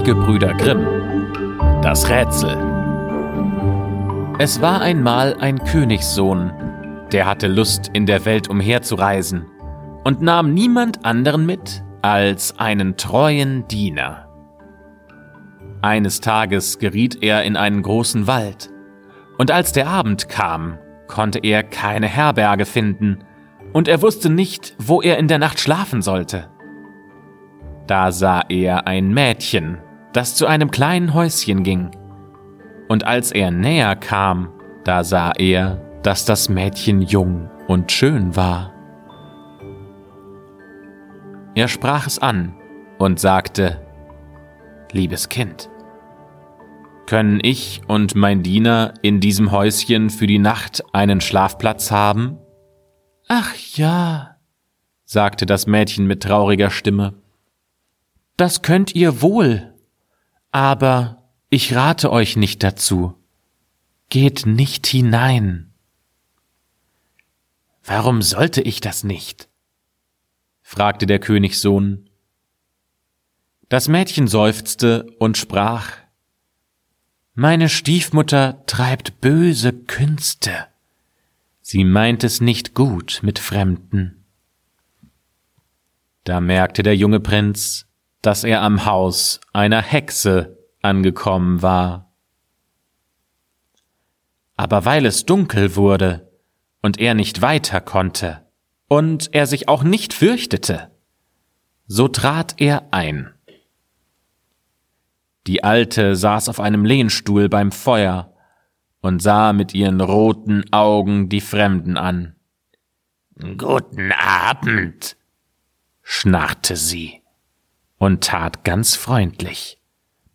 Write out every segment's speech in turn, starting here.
Die Gebrüder Grimm. Das Rätsel. Es war einmal ein Königssohn, der hatte Lust, in der Welt umherzureisen und nahm niemand anderen mit als einen treuen Diener. Eines Tages geriet er in einen großen Wald, und als der Abend kam, konnte er keine Herberge finden, und er wusste nicht, wo er in der Nacht schlafen sollte. Da sah er ein Mädchen, das zu einem kleinen Häuschen ging, und als er näher kam, da sah er, dass das Mädchen jung und schön war. Er sprach es an und sagte, Liebes Kind, können ich und mein Diener in diesem Häuschen für die Nacht einen Schlafplatz haben? Ach ja, sagte das Mädchen mit trauriger Stimme, das könnt ihr wohl, aber ich rate euch nicht dazu. Geht nicht hinein. Warum sollte ich das nicht? fragte der Königssohn. Das Mädchen seufzte und sprach Meine Stiefmutter treibt böse Künste. Sie meint es nicht gut mit Fremden. Da merkte der junge Prinz, dass er am Haus einer Hexe angekommen war. Aber weil es dunkel wurde und er nicht weiter konnte und er sich auch nicht fürchtete, so trat er ein. Die Alte saß auf einem Lehnstuhl beim Feuer und sah mit ihren roten Augen die Fremden an. Guten Abend, schnarrte sie und tat ganz freundlich.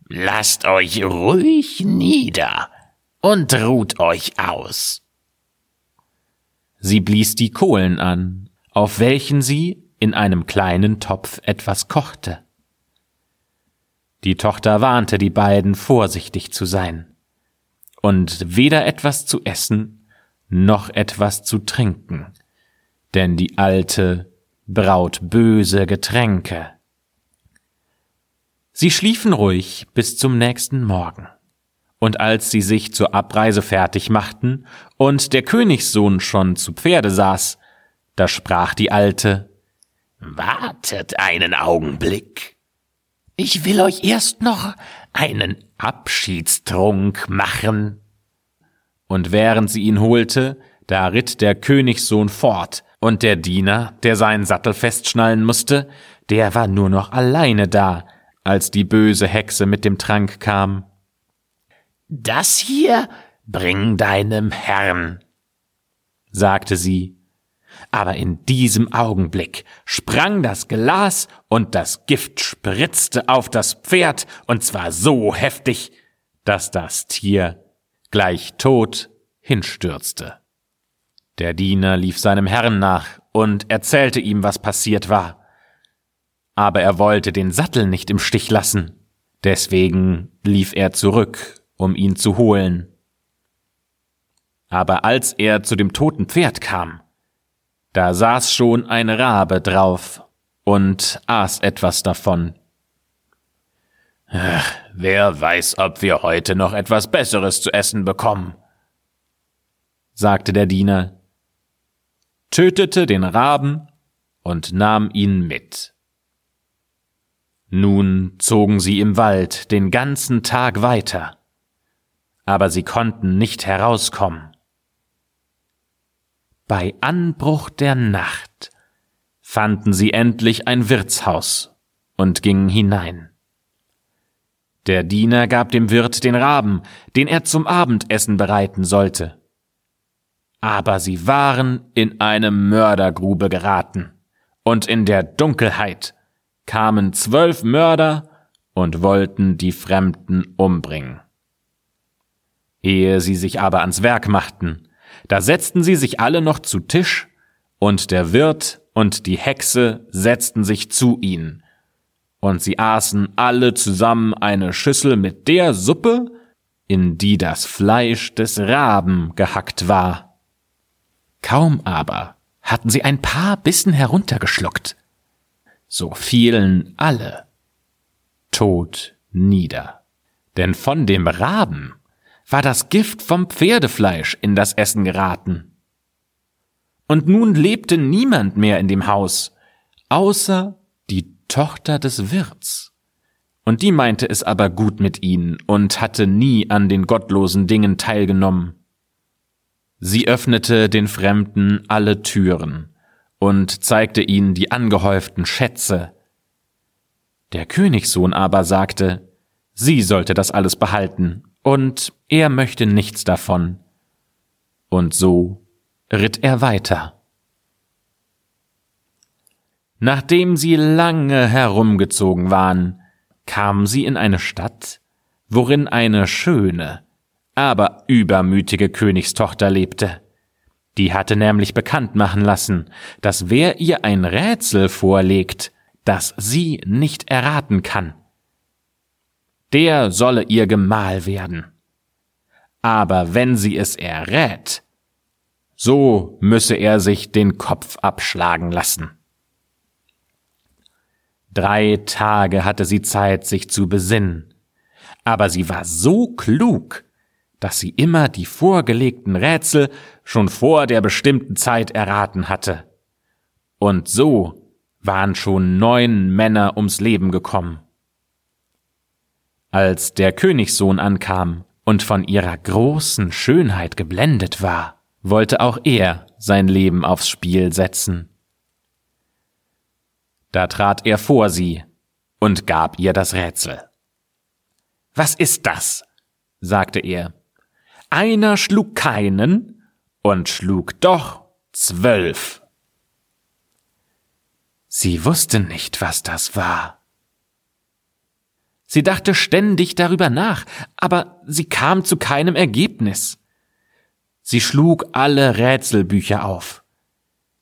Lasst euch ruhig nieder und ruht euch aus. Sie blies die Kohlen an, auf welchen sie in einem kleinen Topf etwas kochte. Die Tochter warnte die beiden, vorsichtig zu sein und weder etwas zu essen noch etwas zu trinken, denn die Alte braut böse Getränke. Sie schliefen ruhig bis zum nächsten Morgen. Und als sie sich zur Abreise fertig machten und der Königssohn schon zu Pferde saß, da sprach die Alte Wartet einen Augenblick. Ich will euch erst noch einen Abschiedstrunk machen. Und während sie ihn holte, da ritt der Königssohn fort, und der Diener, der seinen Sattel festschnallen musste, der war nur noch alleine da, als die böse Hexe mit dem Trank kam. Das hier bring deinem Herrn, sagte sie. Aber in diesem Augenblick sprang das Glas und das Gift spritzte auf das Pferd, und zwar so heftig, dass das Tier gleich tot hinstürzte. Der Diener lief seinem Herrn nach und erzählte ihm, was passiert war aber er wollte den Sattel nicht im Stich lassen. Deswegen lief er zurück, um ihn zu holen. Aber als er zu dem toten Pferd kam, da saß schon ein Rabe drauf und aß etwas davon. Ach, wer weiß, ob wir heute noch etwas Besseres zu essen bekommen, sagte der Diener, tötete den Raben und nahm ihn mit. Nun zogen sie im Wald den ganzen Tag weiter, aber sie konnten nicht herauskommen. Bei Anbruch der Nacht fanden sie endlich ein Wirtshaus und gingen hinein. Der Diener gab dem Wirt den Raben, den er zum Abendessen bereiten sollte. Aber sie waren in eine Mördergrube geraten, und in der Dunkelheit kamen zwölf Mörder und wollten die Fremden umbringen. Ehe sie sich aber ans Werk machten, da setzten sie sich alle noch zu Tisch, und der Wirt und die Hexe setzten sich zu ihnen, und sie aßen alle zusammen eine Schüssel mit der Suppe, in die das Fleisch des Raben gehackt war. Kaum aber hatten sie ein paar Bissen heruntergeschluckt, so fielen alle tot nieder. Denn von dem Raben war das Gift vom Pferdefleisch in das Essen geraten. Und nun lebte niemand mehr in dem Haus, außer die Tochter des Wirts. Und die meinte es aber gut mit ihnen und hatte nie an den gottlosen Dingen teilgenommen. Sie öffnete den Fremden alle Türen und zeigte ihnen die angehäuften Schätze. Der Königssohn aber sagte, sie sollte das alles behalten, und er möchte nichts davon. Und so ritt er weiter. Nachdem sie lange herumgezogen waren, kamen sie in eine Stadt, worin eine schöne, aber übermütige Königstochter lebte. Die hatte nämlich bekannt machen lassen, dass wer ihr ein Rätsel vorlegt, das sie nicht erraten kann, der solle ihr Gemahl werden. Aber wenn sie es errät, so müsse er sich den Kopf abschlagen lassen. Drei Tage hatte sie Zeit, sich zu besinnen, aber sie war so klug, dass sie immer die vorgelegten Rätsel schon vor der bestimmten Zeit erraten hatte. Und so waren schon neun Männer ums Leben gekommen. Als der Königssohn ankam und von ihrer großen Schönheit geblendet war, wollte auch er sein Leben aufs Spiel setzen. Da trat er vor sie und gab ihr das Rätsel. Was ist das? sagte er. Einer schlug keinen und schlug doch zwölf. Sie wusste nicht, was das war. Sie dachte ständig darüber nach, aber sie kam zu keinem Ergebnis. Sie schlug alle Rätselbücher auf,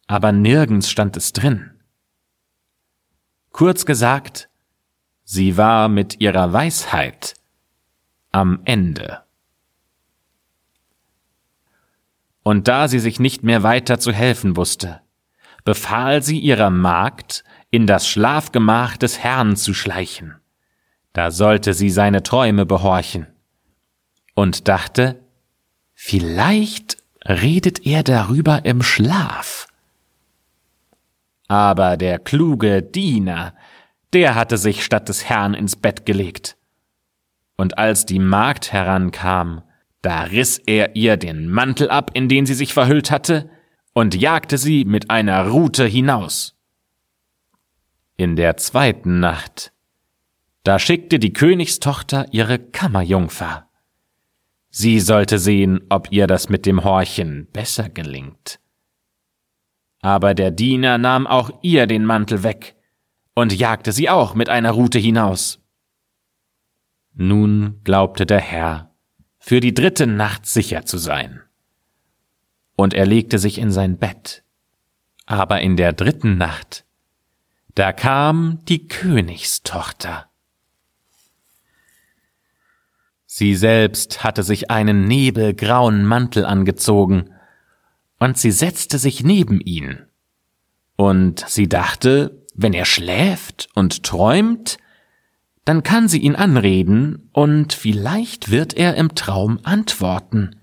aber nirgends stand es drin. Kurz gesagt, sie war mit ihrer Weisheit am Ende. Und da sie sich nicht mehr weiter zu helfen wusste, befahl sie ihrer Magd, in das Schlafgemach des Herrn zu schleichen. Da sollte sie seine Träume behorchen. Und dachte, vielleicht redet er darüber im Schlaf. Aber der kluge Diener, der hatte sich statt des Herrn ins Bett gelegt. Und als die Magd herankam, da riss er ihr den Mantel ab, in den sie sich verhüllt hatte, und jagte sie mit einer Rute hinaus. In der zweiten Nacht, da schickte die Königstochter ihre Kammerjungfer. Sie sollte sehen, ob ihr das mit dem Horchen besser gelingt. Aber der Diener nahm auch ihr den Mantel weg und jagte sie auch mit einer Rute hinaus. Nun glaubte der Herr, für die dritte Nacht sicher zu sein. Und er legte sich in sein Bett. Aber in der dritten Nacht, da kam die Königstochter. Sie selbst hatte sich einen nebelgrauen Mantel angezogen, und sie setzte sich neben ihn. Und sie dachte, wenn er schläft und träumt, dann kann sie ihn anreden und vielleicht wird er im Traum antworten.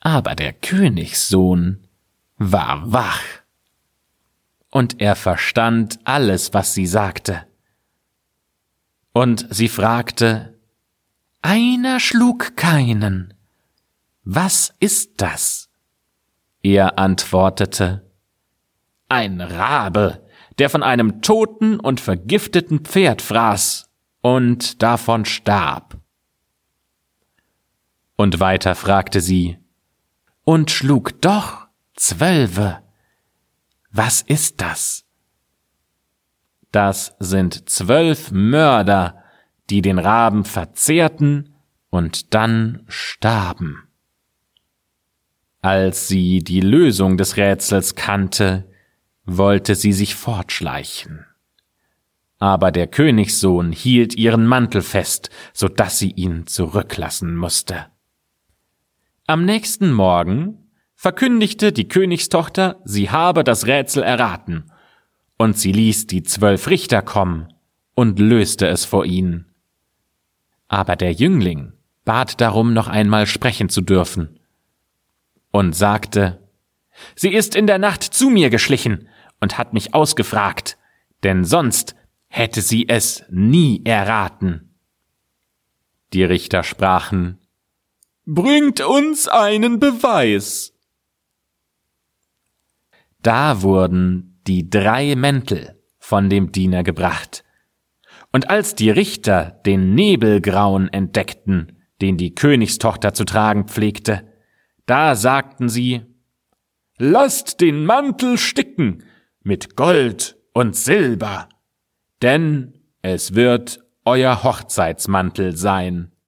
Aber der Königssohn war wach und er verstand alles, was sie sagte. Und sie fragte, einer schlug keinen. Was ist das? Er antwortete, ein Rabe, der von einem toten und vergifteten Pferd fraß und davon starb. Und weiter fragte sie, und schlug doch Zwölfe. Was ist das? Das sind zwölf Mörder, die den Raben verzehrten und dann starben. Als sie die Lösung des Rätsels kannte, wollte sie sich fortschleichen. Aber der Königssohn hielt ihren Mantel fest, so dass sie ihn zurücklassen musste. Am nächsten Morgen verkündigte die Königstochter, sie habe das Rätsel erraten, und sie ließ die zwölf Richter kommen und löste es vor ihnen. Aber der Jüngling bat darum, noch einmal sprechen zu dürfen, und sagte, Sie ist in der Nacht zu mir geschlichen und hat mich ausgefragt, denn sonst hätte sie es nie erraten. Die Richter sprachen, Bringt uns einen Beweis. Da wurden die drei Mäntel von dem Diener gebracht. Und als die Richter den Nebelgrauen entdeckten, den die Königstochter zu tragen pflegte, da sagten sie, Lasst den Mantel sticken mit Gold und Silber, denn es wird euer Hochzeitsmantel sein.